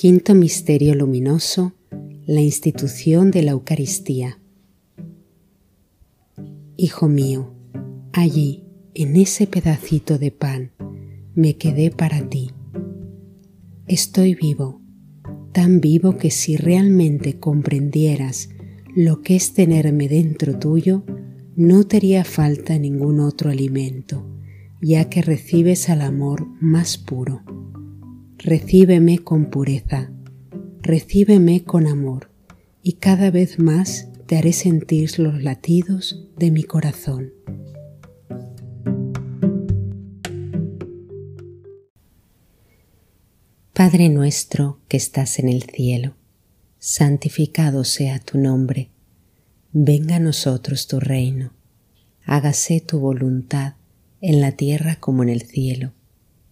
Quinto Misterio Luminoso, la institución de la Eucaristía. Hijo mío, allí, en ese pedacito de pan, me quedé para ti. Estoy vivo, tan vivo que si realmente comprendieras lo que es tenerme dentro tuyo, no te haría falta ningún otro alimento, ya que recibes al amor más puro. Recíbeme con pureza, recíbeme con amor, y cada vez más te haré sentir los latidos de mi corazón. Padre nuestro que estás en el cielo, santificado sea tu nombre, venga a nosotros tu reino, hágase tu voluntad en la tierra como en el cielo.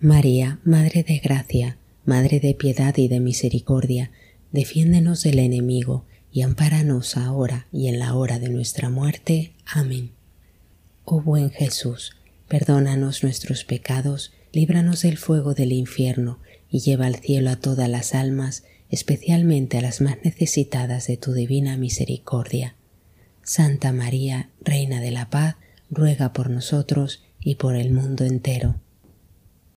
María, Madre de Gracia, Madre de piedad y de misericordia, defiéndenos del enemigo y ampáranos ahora y en la hora de nuestra muerte. Amén. Oh buen Jesús, perdónanos nuestros pecados, líbranos del fuego del infierno y lleva al cielo a todas las almas, especialmente a las más necesitadas de tu divina misericordia. Santa María, Reina de la Paz, ruega por nosotros y por el mundo entero.